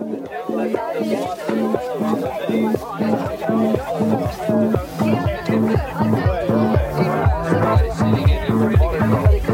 Everybody sitting in, everybody.